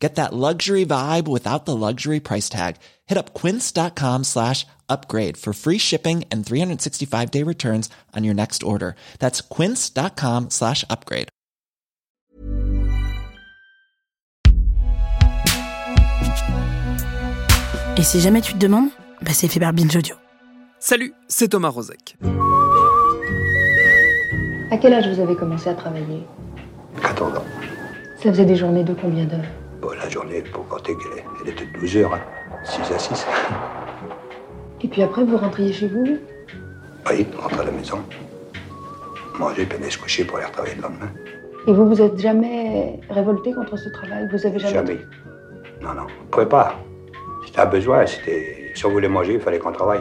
Get that luxury vibe without the luxury price tag. Hit up quince.com slash upgrade for free shipping and 365 day returns on your next order. That's quince.com slash upgrade. Et si jamais tu te demandes, bah c'est fait par Binge Audio. Salut, c'est Thomas Rozek. À quel âge vous avez commencé à travailler? 14 ans. Ça faisait des journées de combien d'heures? Bon, la journée, pour compter qu'elle elle était de 12 heures, hein. 6 à 6. Et puis après, vous rentriez chez vous? Oui, on rentre à la maison, manger, puis aller se coucher pour aller retravailler le lendemain. Et vous vous êtes jamais révolté contre ce travail? Vous avez jamais... Jamais. Non, non, on ne pouvait pas. C'était un besoin, c'était... Si on voulait manger, il fallait qu'on travaille.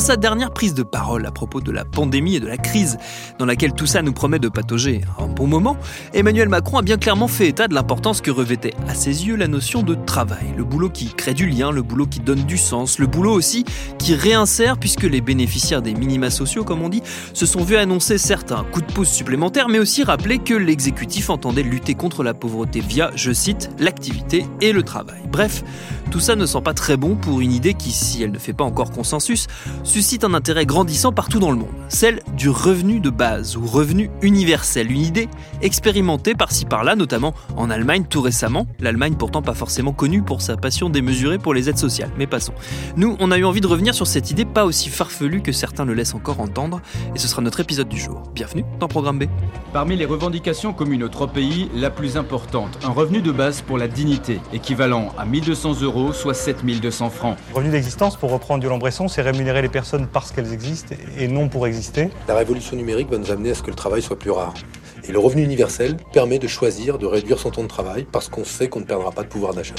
Sa dernière prise de parole à propos de la pandémie et de la crise dans laquelle tout ça nous promet de patauger un bon moment, Emmanuel Macron a bien clairement fait état de l'importance que revêtait à ses yeux la notion de travail, le boulot qui crée du lien, le boulot qui donne du sens, le boulot aussi qui réinsère puisque les bénéficiaires des minima sociaux, comme on dit, se sont vus annoncer certains coups de pouce supplémentaires, mais aussi rappeler que l'exécutif entendait lutter contre la pauvreté via, je cite, l'activité et le travail. Bref, tout ça ne sent pas très bon pour une idée qui, si elle ne fait pas encore consensus, suscite un intérêt grandissant partout dans le monde, celle du revenu de base ou revenu universel, une idée expérimentée par-ci par-là, notamment en Allemagne tout récemment, l'Allemagne pourtant pas forcément connue pour sa passion démesurée pour les aides sociales, mais passons. Nous, on a eu envie de revenir sur cette idée pas aussi farfelue que certains le laissent encore entendre, et ce sera notre épisode du jour. Bienvenue dans Programme B. Parmi les revendications communes aux trois pays, la plus importante, un revenu de base pour la dignité, équivalent à 1200 euros, soit 7200 francs. Revenu d'existence, pour reprendre Yolande Bresson, c'est rémunérer les personnes parce qu'elles existent et non pour exister. La révolution numérique va nous amener à ce que le travail soit plus rare. Et le revenu universel permet de choisir de réduire son temps de travail parce qu'on sait qu'on ne perdra pas de pouvoir d'achat.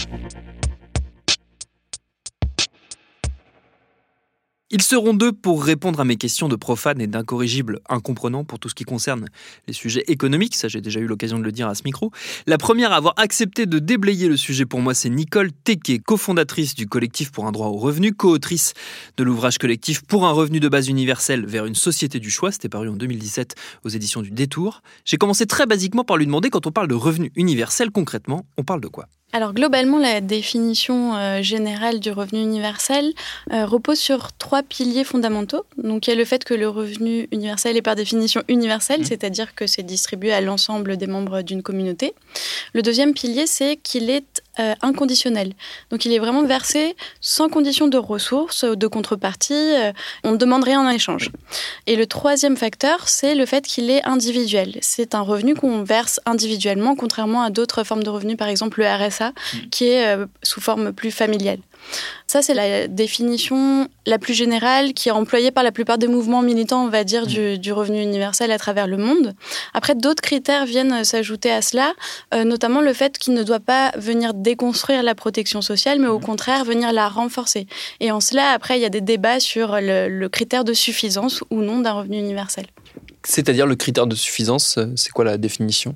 Ils seront deux pour répondre à mes questions de profane et d'incorrigible incomprenant pour tout ce qui concerne les sujets économiques, ça j'ai déjà eu l'occasion de le dire à ce micro. La première à avoir accepté de déblayer le sujet pour moi, c'est Nicole Tequet, cofondatrice du collectif pour un droit au revenu, co-autrice de l'ouvrage collectif pour un revenu de base universel vers une société du choix, c'était paru en 2017 aux éditions du Détour. J'ai commencé très basiquement par lui demander quand on parle de revenu universel concrètement, on parle de quoi? Alors globalement, la définition euh, générale du revenu universel euh, repose sur trois piliers fondamentaux. Donc il y a le fait que le revenu universel est par définition universel, c'est-à-dire que c'est distribué à l'ensemble des membres d'une communauté. Le deuxième pilier, c'est qu'il est euh, inconditionnel. Donc il est vraiment versé sans condition de ressources, de contrepartie, euh, on ne demande rien en échange. Et le troisième facteur, c'est le fait qu'il est individuel. C'est un revenu qu'on verse individuellement, contrairement à d'autres formes de revenus, par exemple le RSA, qui est euh, sous forme plus familiale. Ça, c'est la définition la plus générale qui est employée par la plupart des mouvements militants, on va dire, du, du revenu universel à travers le monde. Après, d'autres critères viennent s'ajouter à cela, notamment le fait qu'il ne doit pas venir déconstruire la protection sociale, mais au contraire venir la renforcer. Et en cela, après, il y a des débats sur le, le critère de suffisance ou non d'un revenu universel. C'est-à-dire le critère de suffisance, euh, c'est quoi la définition?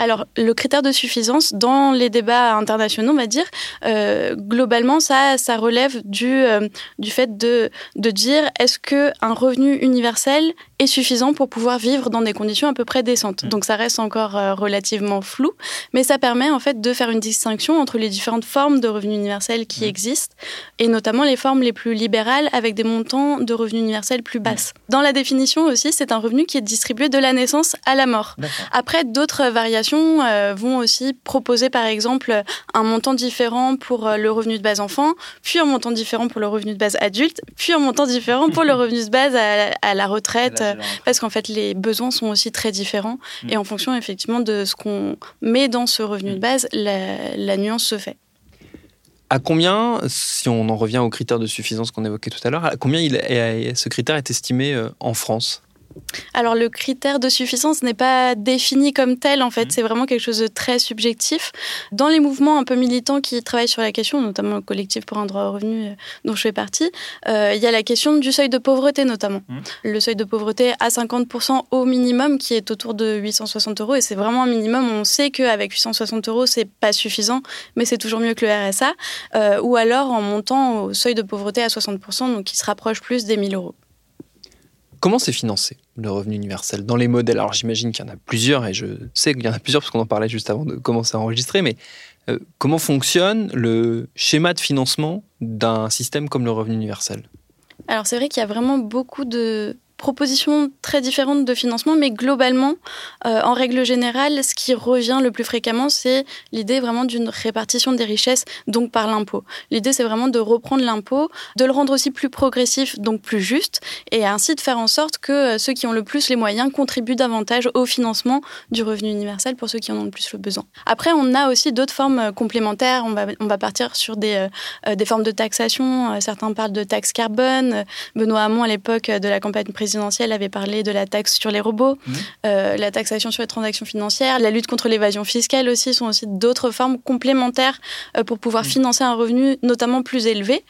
Alors, le critère de suffisance, dans les débats internationaux, on va dire, euh, globalement, ça, ça relève du, euh, du fait de, de dire est-ce qu'un revenu universel est suffisant pour pouvoir vivre dans des conditions à peu près décentes. Donc, ça reste encore euh, relativement flou, mais ça permet en fait de faire une distinction entre les différentes formes de revenus universels qui existent, et notamment les formes les plus libérales avec des montants de revenus universels plus basses. Dans la définition aussi, c'est un revenu qui est distribué de la naissance à la mort. Après, d'autres variations euh, vont aussi proposer par exemple un montant différent pour euh, le revenu de base enfant, puis un montant différent pour le revenu de base adulte, puis un montant différent pour le revenu de base à, à la retraite, parce qu'en fait les besoins sont aussi très différents. Et en fonction effectivement de ce qu'on met dans ce revenu de base, la, la nuance se fait. À combien, si on en revient au critère de suffisance qu'on évoquait tout à l'heure, à combien il est- ce critère est estimé euh, en France? Alors le critère de suffisance n'est pas défini comme tel en fait, mmh. c'est vraiment quelque chose de très subjectif. Dans les mouvements un peu militants qui travaillent sur la question, notamment le collectif pour un droit au revenu euh, dont je fais partie, euh, il y a la question du seuil de pauvreté notamment. Mmh. Le seuil de pauvreté à 50% au minimum qui est autour de 860 euros et c'est vraiment un minimum. On sait qu'avec 860 euros c'est pas suffisant, mais c'est toujours mieux que le RSA. Euh, ou alors en montant au seuil de pauvreté à 60%, donc qui se rapproche plus des 1000 euros. Comment c'est financé le revenu universel dans les modèles? Alors j'imagine qu'il y en a plusieurs et je sais qu'il y en a plusieurs parce qu'on en parlait juste avant de commencer à enregistrer, mais euh, comment fonctionne le schéma de financement d'un système comme le revenu universel? Alors c'est vrai qu'il y a vraiment beaucoup de propositions très différentes de financement, mais globalement, euh, en règle générale, ce qui revient le plus fréquemment, c'est l'idée vraiment d'une répartition des richesses, donc par l'impôt. L'idée, c'est vraiment de reprendre l'impôt, de le rendre aussi plus progressif, donc plus juste, et ainsi de faire en sorte que euh, ceux qui ont le plus les moyens contribuent davantage au financement du revenu universel pour ceux qui en ont le plus le besoin. Après, on a aussi d'autres formes euh, complémentaires. On va, partir sur des, des formes de taxation. Certains parlent de taxe carbone. Benoît Hamon, à l'époque de la campagne présidentielle, présidentielle avait parlé de la taxe sur les robots, mmh. euh, la taxation sur les transactions financières, la lutte contre l'évasion fiscale aussi sont aussi d'autres formes complémentaires euh, pour pouvoir mmh. financer un revenu notamment plus élevé.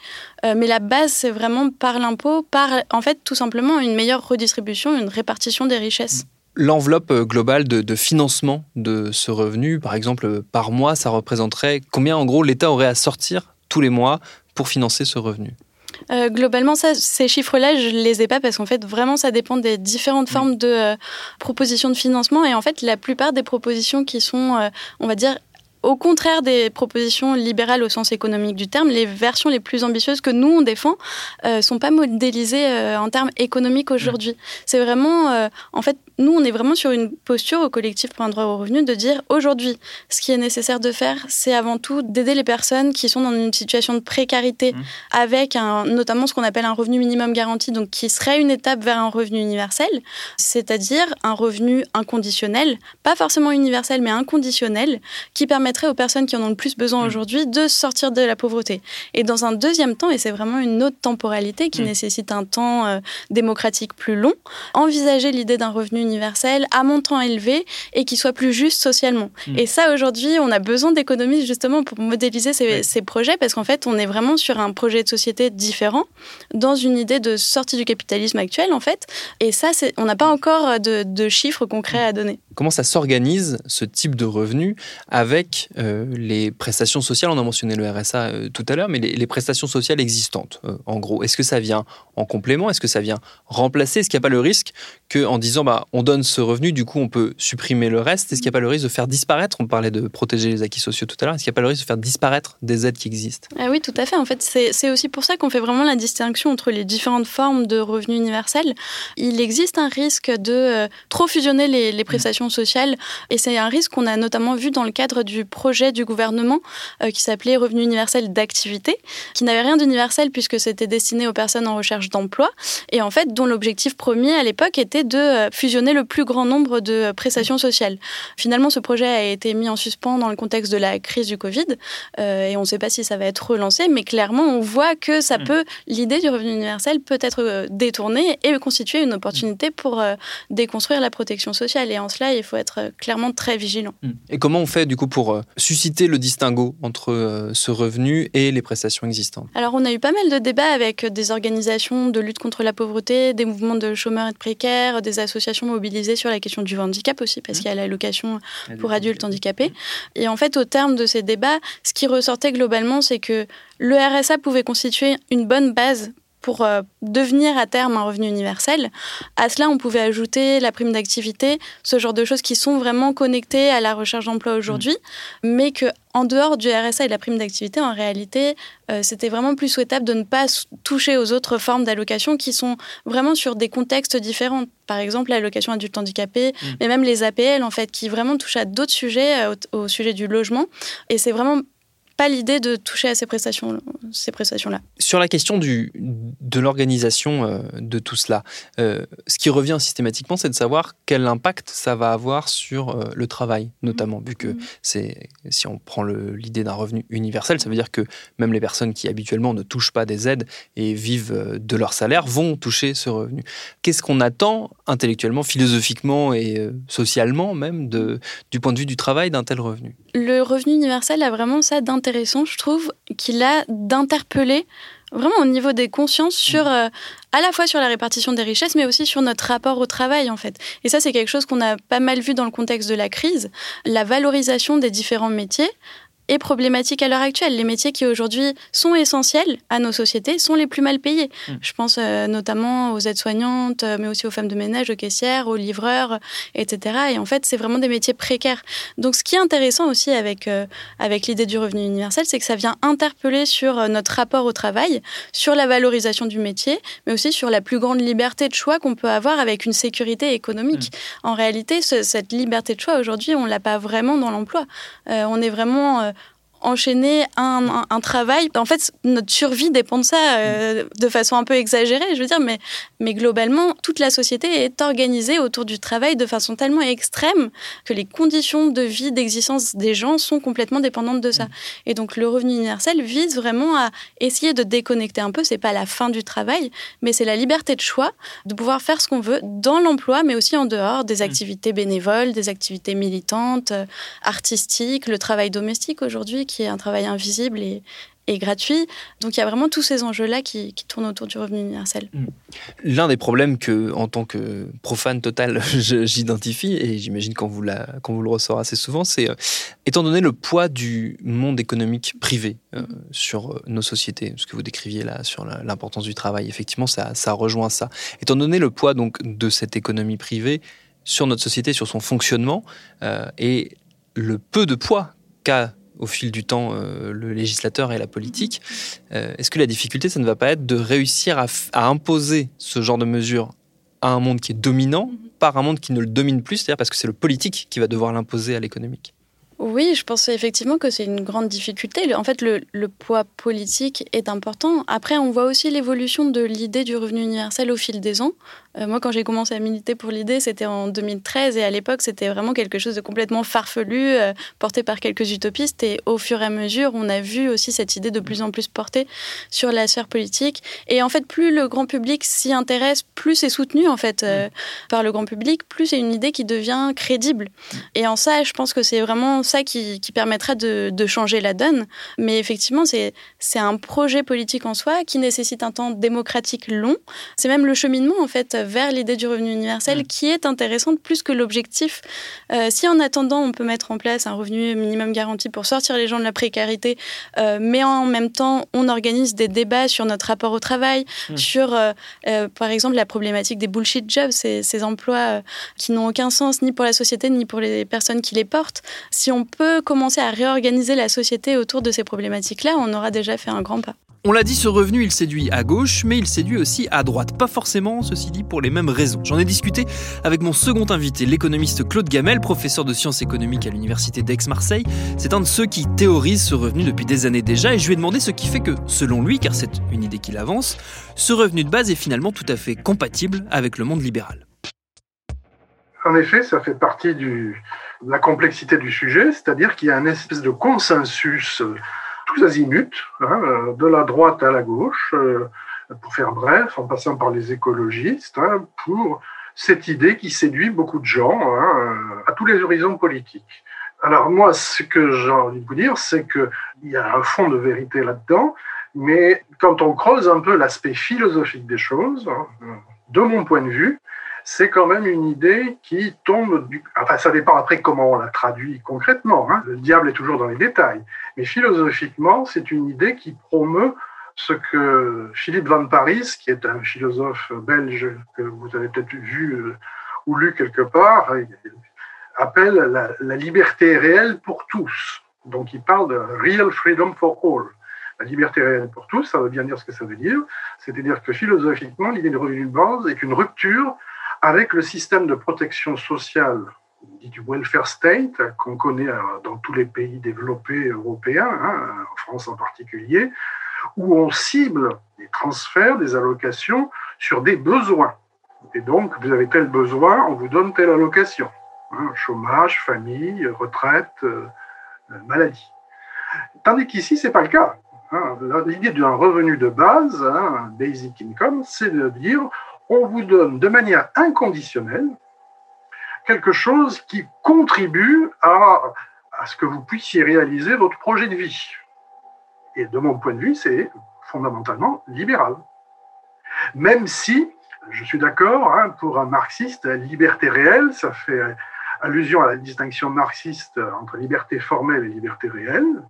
Euh, mais la base, c'est vraiment par l'impôt, par en fait tout simplement une meilleure redistribution, une répartition des richesses. L'enveloppe globale de, de, financement de ce revenu, par exemple, par mois, ça représenterait combien en gros l'État aurait à sortir tous les mois pour financer ce revenu? Euh, globalement, ça, ces chiffres-là, je ne les ai pas parce qu'en fait, vraiment, ça dépend des différentes formes de euh, propositions de financement. Et en fait, la plupart des propositions qui sont, euh, on va dire, au contraire des propositions libérales au sens économique du terme, les versions les plus ambitieuses que nous on défend ne sont pas modélisées en termes économiques aujourd'hui. C'est vraiment, en fait, nous, on est vraiment sur une posture au collectif pour un droit au revenu de dire aujourd'hui, ce qui est nécessaire de faire, c'est avant tout d'aider les personnes qui sont dans une situation de précarité mmh. avec un, notamment ce qu'on appelle un revenu minimum garanti, donc qui serait une étape vers un revenu universel, c'est-à-dire un revenu inconditionnel, pas forcément universel, mais inconditionnel, qui permettrait aux personnes qui en ont le plus besoin mmh. aujourd'hui de sortir de la pauvreté. Et dans un deuxième temps, et c'est vraiment une autre temporalité qui mmh. nécessite un temps euh, démocratique plus long, envisager l'idée d'un revenu universel à montant élevé et qui soit plus juste socialement. Mm. Et ça, aujourd'hui, on a besoin d'économistes justement pour modéliser ces, ces projets parce qu'en fait, on est vraiment sur un projet de société différent dans une idée de sortie du capitalisme actuel, en fait. Et ça, on n'a pas encore de, de, chiffres concrets à donner. Comment ça s'organise, ce type de revenu, avec euh, les prestations sociales On a mentionné le RSA euh, tout à l'heure, mais les, prestations sociales existantes, euh, en gros. Est-ce que ça vient en complément? Est-ce que ça vient remplacer? Est-ce qu'il n'y a pas le risque qu'en disant, bah, on donne ce revenu, du coup, on peut supprimer le reste? Est-ce qu'il n'y a pas le risque de faire disparaître? On parlait de protéger les acquis sociaux tout à l'heure. Est-ce qu'il n'y a pas le risque de faire disparaître des aides qui existent? Ah Oui, tout à fait. En fait, c'est aussi pour ça qu'on fait vraiment la distinction entre les différentes formes de revenus universels. Il existe un risque de trop fusionner les, prestations sociales et c'est un risque qu'on a notamment vu dans le cadre du projet du gouvernement euh, qui s'appelait Revenu universel d'activité, qui n'avait rien d'universel puisque c'était destiné aux personnes en recherche d'emploi et en fait dont l'objectif premier à l'époque était de euh, fusionner le plus grand nombre de prestations sociales. Finalement, ce projet a été mis en suspens dans le contexte de la crise du Covid euh, et on ne sait pas si ça va être relancé, mais clairement, on voit que ça mm. peut, l'idée du revenu universel peut être détournée et constituer une opportunité pour euh, déconstruire la protection sociale. Et en cela, il faut être clairement très vigilant. Mm. Et comment on fait du coup pour susciter le distinguo entre ce revenu et les prestations existantes? Alors, on a eu pas mal de débats avec des organisations de lutte contre la pauvreté, des mouvements de chômeurs et de précaires, des associations mobilisé sur la question du handicap aussi, parce mmh. qu'il y a l'allocation pour adultes handicapés. Et en fait, au terme de ces débats, ce qui ressortait globalement, c'est que le RSA pouvait constituer une bonne base pour euh, devenir à terme un revenu universel. À cela, on pouvait ajouter la prime d'activité, ce genre de choses qui sont vraiment connectées à la recherche d'emploi aujourd'hui, mmh. mais que en dehors du RSA et de la prime d'activité, en réalité, euh, c'était vraiment plus souhaitable de ne pas toucher aux autres formes d'allocation qui sont vraiment sur des contextes différents. Par exemple, l'allocation adulte handicapé, mmh. mais même les APL, en fait, qui vraiment touchent à d'autres sujets, euh, au, au, sujet du logement. Et c'est vraiment pas l'idée de toucher à ces prestations, ces prestations-là. Sur la question du, de l'organisation euh, de tout cela, euh, ce qui revient systématiquement, c'est de savoir quel impact ça va avoir sur euh, le travail, notamment, vu que Mhm. c'est, si on prend l'idée d'un revenu universel, ça veut dire que même les personnes qui habituellement ne touchent pas des aides et vivent de leur salaire vont toucher ce revenu. Qu'est-ce qu'on attend intellectuellement, philosophiquement et socialement même de, du point de vue du travail d'un tel revenu? Le revenu universel a vraiment ça d'intéressant, je trouve, qu'il a d'interpeller vraiment au niveau des consciences sur euh, à la fois sur la répartition des richesses mais aussi sur notre rapport au travail en fait. Et ça c'est quelque chose qu'on a pas mal vu dans le contexte de la crise, la valorisation des différents métiers est problématique à l'heure actuelle. Les métiers qui aujourd'hui sont essentiels à nos sociétés sont les plus mal payés. Mm. Je pense euh, notamment aux aides-soignantes, euh, mais aussi aux femmes de ménage, aux caissières, aux livreurs, etc. Et en fait, c'est vraiment des métiers précaires. Donc, ce qui est intéressant aussi avec, euh, avec l'idée du revenu universel, c'est que ça vient interpeller sur notre rapport au travail, sur la valorisation du métier, mais aussi sur la plus grande liberté de choix qu'on peut avoir avec une sécurité économique. En réalité, ce- cette liberté de choix, aujourd'hui, on ne l'a pas vraiment dans l'emploi. Euh, on est vraiment... enchaîner un, un- un travail. En fait, notre survie dépend de ça, euh, de façon un peu exagérée, je veux dire, mais, mais globalement, toute la société est organisée autour du travail de façon tellement extrême que les conditions de vie, d'existence des gens sont complètement dépendantes de ça. Et donc, le revenu universel vise vraiment à essayer de déconnecter un peu. C'est pas la fin du travail, mais c'est la liberté de choix, de pouvoir faire ce qu'on veut dans l'emploi, mais aussi en dehors, des activités bénévoles, des activités militantes, euh, artistiques, le travail domestique aujourd'hui, qui est un travail invisible et, et gratuit. Donc, il y a vraiment tous ces enjeux-là qui, qui tournent autour du revenu universel. L'un des problèmes que, en tant que profane total, j'identifie, et j'imagine qu'on vous, la- qu'on vous le ressort assez souvent, c'est, euh, étant donné le poids du monde économique privé euh, sur euh, nos sociétés, ce que vous décriviez là sur l'importance du travail, effectivement, ça, ça rejoint ça. Étant donné le poids donc de cette économie privée sur notre société, sur son fonctionnement, euh, et le peu de poids qu'a au fil du temps euh, le législateur et la politique, euh, est-ce que la difficulté, ça ne va pas être de réussir à, imposer ce genre de mesures à un monde qui est dominant par un monde qui ne le domine plus, c'est-à-dire parce que c'est le politique qui va devoir l'imposer à l'économique? Oui, je pense effectivement que c'est une grande difficulté. En fait, le, le poids politique est important. Après, on voit aussi l'évolution de l'idée du revenu universel au fil des ans. Euh, moi, quand j'ai commencé à militer pour l'idée, c'était en 2013 et à l'époque, c'était vraiment quelque chose de complètement farfelu, euh, porté par quelques utopistes. Et au fur et à mesure, on a vu aussi cette idée de plus en plus portée sur la sphère politique. Et en fait, plus le grand public s'y intéresse, plus c'est soutenu en fait euh, par le grand public, plus c'est une idée qui devient crédible. Et en ça, je pense que c'est vraiment ça qui, qui permettra de, de changer la donne. Mais effectivement, c'est un projet politique en soi qui nécessite un temps démocratique long. C'est même le cheminement en fait vers l'idée du revenu universel qui est intéressante plus que l'objectif. Euh, si en attendant, on peut mettre en place un revenu minimum garanti pour sortir les gens de la précarité, euh, mais en même temps, on organise des débats sur notre rapport au travail, Mm. sur euh, par exemple la problématique des bullshit jobs, ces, ces emplois qui n'ont aucun sens ni pour la société ni pour les personnes qui les portent. Si on peut commencer à réorganiser la société autour de ces problématiques-là, on aura déjà fait un grand pas. On l'a dit, ce revenu, il séduit à gauche, mais il séduit aussi à droite. Pas forcément, ceci dit, pour les mêmes raisons. J'en ai discuté avec mon second invité, l'économiste Claude Gamel, professeur de sciences économiques à l'université d'Aix-Marseille. C'est un de ceux qui théorise ce revenu depuis des années déjà, et je lui ai demandé ce qui fait que, selon lui, car c'est une idée qu'il avance, ce revenu de base est finalement tout à fait compatible avec le monde libéral. En effet, ça fait partie de la complexité du sujet, c'est-à-dire qu'il y a un espèce de consensus euh, tous azimuts, hein, euh, de la droite à la gauche, euh, pour faire bref, en passant par les écologistes, hein, pour cette idée qui séduit beaucoup de gens hein, euh, à tous les horizons politiques. Alors moi, ce que j'ai envie de vous dire, c'est qu'il y a un fond de vérité là-dedans, mais quand on creuse un peu l'aspect philosophique des choses, de mon point de vue, c'est quand même une idée qui tombe du... Enfin, ça dépend après comment on la traduit concrètement. Hein. Le diable est toujours dans les détails. Mais philosophiquement, c'est une idée qui promeut ce que Philippe Van Paris, qui est un philosophe belge que vous avez peut-être vu euh, ou lu quelque part, appelle la, la, liberté réelle pour tous. Donc il parle de real freedom for all. La liberté réelle pour tous, ça veut bien dire ce que ça veut dire. C'est-à-dire que philosophiquement, l'idée du revenu de base est une rupture avec le système de protection sociale dit du welfare state qu'on connaît dans tous les pays développés européens, hein, en France en particulier, où on cible des transferts, des allocations sur des besoins. Et donc, vous avez tel besoin, on vous donne telle allocation. Hein, chômage, famille, retraite, euh, euh, maladie. Tandis qu'ici, ce n'est pas le cas. Hein. L'idée d'un revenu de base, hein, basic income, c'est de dire on vous donne de manière inconditionnelle quelque chose qui contribue à, ce que vous puissiez réaliser votre projet de vie. Et de mon point de vue, c'est fondamentalement libéral. Même si, je suis d'accord, hein, pour un marxiste, liberté réelle, ça fait allusion à la distinction marxiste entre liberté formelle et liberté réelle.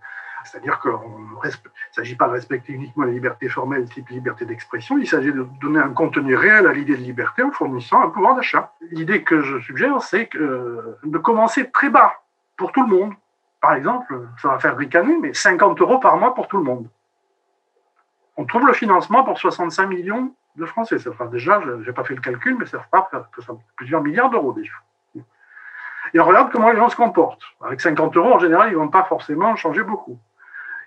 C'est-à-dire qu'il ne s'agit pas de respecter uniquement la liberté formelle, type liberté d'expression, il s'agit de donner un contenu réel à l'idée de liberté en fournissant un pouvoir d'achat. L'idée que je suggère, c'est de commencer très bas pour tout le monde. Par exemple, ça va faire ricaner, mais 50 euros par mois pour tout le monde. On trouve le financement pour 65 millions de Français. Ça fera déjà, je n'ai pas fait le calcul, mais ça fera plusieurs milliards d'euros déjà. Et on regarde comment les gens se comportent. Avec 50 euros, en général, ils ne vont pas forcément changer beaucoup.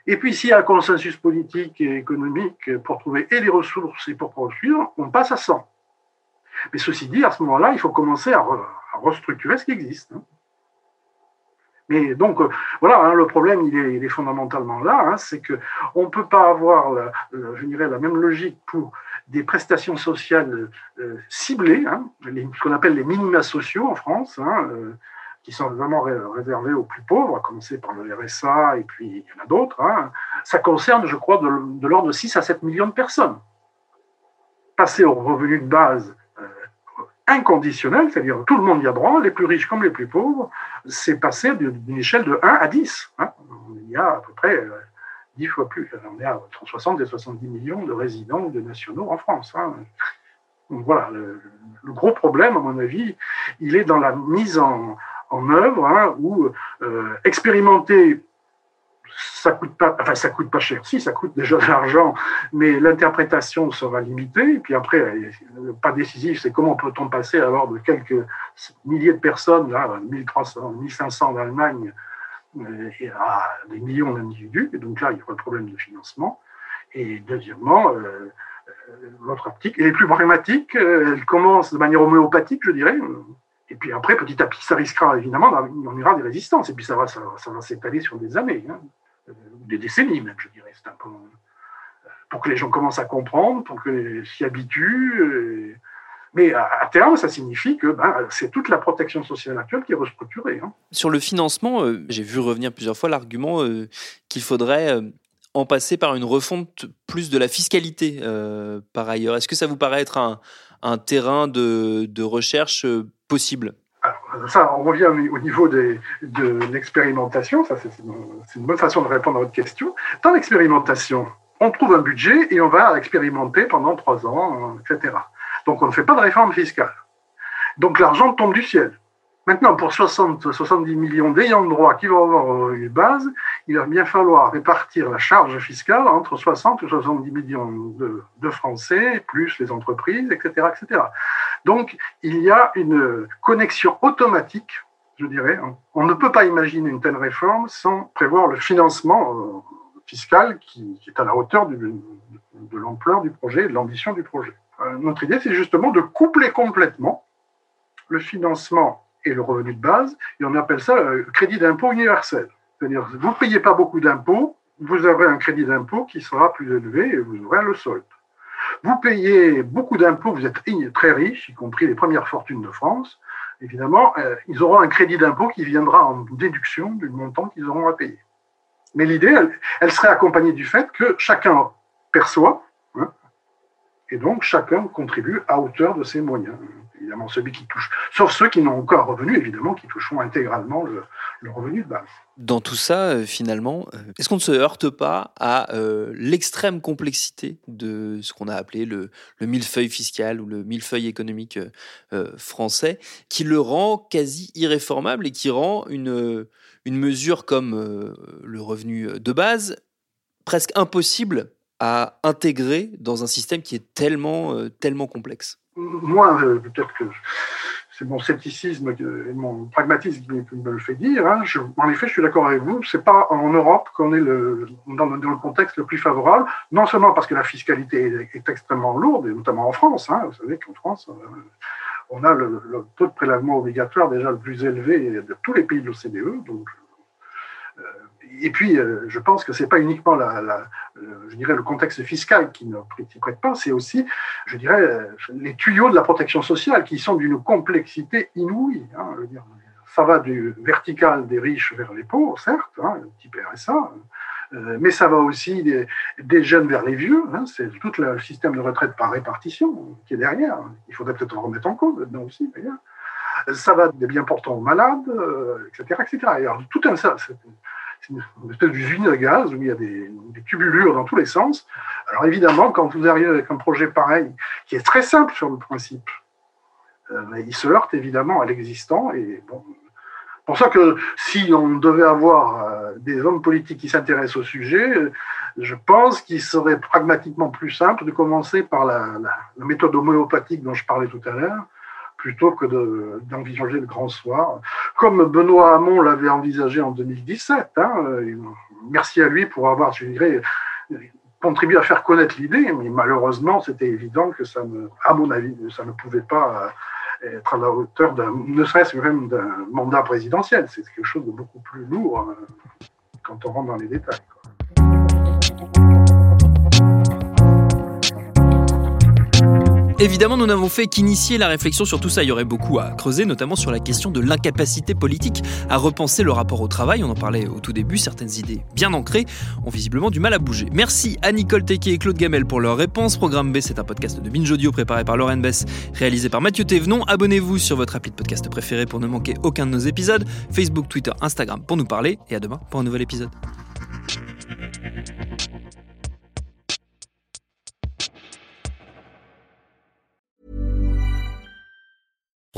Et puis, s'il y a un consensus politique et économique pour trouver et les ressources et pour poursuivre, on passe à 100. Mais ceci dit, à ce moment-là, il faut commencer à, restructurer ce qui existe. Hein. Mais donc, euh, voilà, hein, le problème, il est, fondamentalement là, hein, c'est qu'on ne peut pas avoir, la, je dirais, la même logique pour des prestations sociales euh, ciblées, ce qu'on appelle les minima sociaux en France, euh, qui sont vraiment réservés aux plus pauvres, à commencer par le RSA, et puis il y en a d'autres, hein. ça concerne, je crois, de, l'ordre de 6 à 7 millions de personnes. Passer au revenu de base euh, inconditionnel, c'est-à-dire tout le monde y a droit, les plus riches comme les plus pauvres, c'est passer d'une échelle de 1 à 10. Hein. Il y a à peu près 10 euh, fois plus. On est à entre 60 et 70 millions de résidents ou de nationaux en France. Hein. Donc voilà, le, gros problème, à mon avis, il est dans la mise en, en œuvre, hein, où euh, expérimenter, ça coûte pas, enfin ça coûte pas cher. Si, ça coûte déjà de l'argent, mais l'interprétation sera limitée. Et puis après, pas décisif, c'est comment peut-on passer alors de quelques milliers de personnes, là, 1300, 1500 en Allemagne, euh, à des millions d'individus. Et donc là, il y aura un problème de financement. Et deuxièmement, euh, l'autre optique, et les plus problématiques, elle commence de manière homéopathique, je dirais. Et puis après, petit à petit, ça risquera évidemment, on aura des résistances. Et puis ça va, ça, va s'étaler sur des années, hein. euh, des décennies même, je dirais. Peu, euh, pour que les gens commencent à comprendre, pour qu'ils s'y habituent. Euh. Mais à, terme, ça signifie que ben, c'est toute la protection sociale actuelle qui est restructurée. Hein. Sur le financement, j'ai vu revenir plusieurs fois l'argument qu'il faudrait en passer par une refonte plus de la fiscalité par ailleurs. Est-ce que ça vous paraît être un, terrain de, recherche possible? Alors, ça, on revient au niveau de l'expérimentation. Ça, c'est une, bonne façon de répondre à votre question. Dans l'expérimentation, on trouve un budget et on va expérimenter pendant trois ans, etc. Donc, on ne fait pas de réforme fiscale. Donc, l'argent tombe du ciel. Maintenant, pour 60, 70 millions d'ayants de droit qui vont avoir une base, il va bien falloir répartir la charge fiscale entre 60 ou 70 millions de, Français, plus les entreprises, etc., etc. Donc, il y a une connexion automatique, je dirais. On ne peut pas imaginer une telle réforme sans prévoir le financement euh, fiscal qui, est à la hauteur de l'ampleur du projet et de l'ambition du projet. Euh, notre idée, c'est justement de coupler complètement le financement et le revenu de base, et on appelle ça le crédit d'impôt universel. C'est-à-dire, vous ne payez pas beaucoup d'impôts, vous aurez un crédit d'impôt qui sera plus élevé et vous aurez le solde. Vous payez beaucoup d'impôts, vous êtes très riche, y compris les premières fortunes de France. Évidemment, euh, ils auront un crédit d'impôt qui viendra en déduction du montant qu'ils auront à payer. Mais l'idée, elle, serait accompagnée du fait que chacun perçoit, hein, et donc chacun contribue à hauteur de ses moyens évidemment celui qui touche, sauf ceux qui n'ont encore revenu, évidemment, qui toucheront intégralement le, revenu de base. Dans tout ça, euh, finalement, euh, est-ce qu'on ne se heurte pas à euh, l'extrême complexité de ce qu'on a appelé le, millefeuille fiscal ou le millefeuille économique français, qui le rend quasi irréformable et qui rend une, une mesure comme le revenu de base presque impossible à intégrer dans un système qui est tellement, tellement complexe? Moi, euh, peut-être que c'est mon scepticisme et mon pragmatisme qui me le fait dire. Hein. en effet, je suis d'accord avec vous. C'est pas en Europe qu'on est le, dans, le, contexte le plus favorable. Non seulement parce que la fiscalité est, extrêmement lourde, et notamment en France. Hein. Vous savez qu'en France, euh, on a le, taux de prélèvement obligatoire déjà le plus élevé de tous les pays de l'OCDE. Donc, euh, et puis, euh, je pense que c'est pas uniquement la, je dirais le contexte fiscal qui ne prête pas, c'est aussi, je dirais, les tuyaux de la protection sociale qui sont d'une complexité inouïe. Hein, ça va du vertical des riches vers les pauvres, certes, hein, type RSA, euh, mais ça va aussi des, jeunes vers les vieux. Hein, c'est tout le système de retraite par répartition qui est derrière. Il faudrait peut-être en remettre en cause là-dedans aussi. Ça va des bien portants aux malades, etc., euh, etc. tout un ça, une espèce d'usine à gaz où il y a des, tubulures dans tous les sens. Alors évidemment, quand vous arrivez avec un projet pareil, qui est très simple sur le principe, euh, il se heurte évidemment à l'existant. Et bon, pour ça que si on devait avoir euh, des hommes politiques qui s'intéressent au sujet, euh, je pense qu'il serait pragmatiquement plus simple de commencer par la, méthode homéopathique dont je parlais tout à l'heure, plutôt que d'envisager le grand soir, comme Benoît Hamon l'avait envisagé en 2017. Hein, euh, merci à lui pour avoir, contribué à faire connaître l'idée, mais malheureusement, c'était évident que ça ne, à mon avis, ça ne pouvait pas être à la hauteur ne serait-ce même d'un mandat présidentiel. C'est quelque chose de beaucoup plus lourd hein, quand on rentre dans les détails. Évidemment, nous n'avons fait qu'initier la réflexion sur tout ça. Il y aurait beaucoup à creuser, notamment sur la question de l'incapacité politique à repenser le rapport au travail. On en parlait au tout début, certaines idées bien ancrées ont visiblement du mal à bouger. Merci à Nicole Tequet et Claude Gamel pour leurs réponses. Programme B, c'est un podcast de Binge Audio préparé par Lauren Bess, réalisé par Mathieu Thévenon. Abonnez-vous sur votre appli de podcast préféré pour ne manquer aucun de nos épisodes. Facebook, Twitter, Instagram pour nous parler. Et à demain pour un nouvel épisode.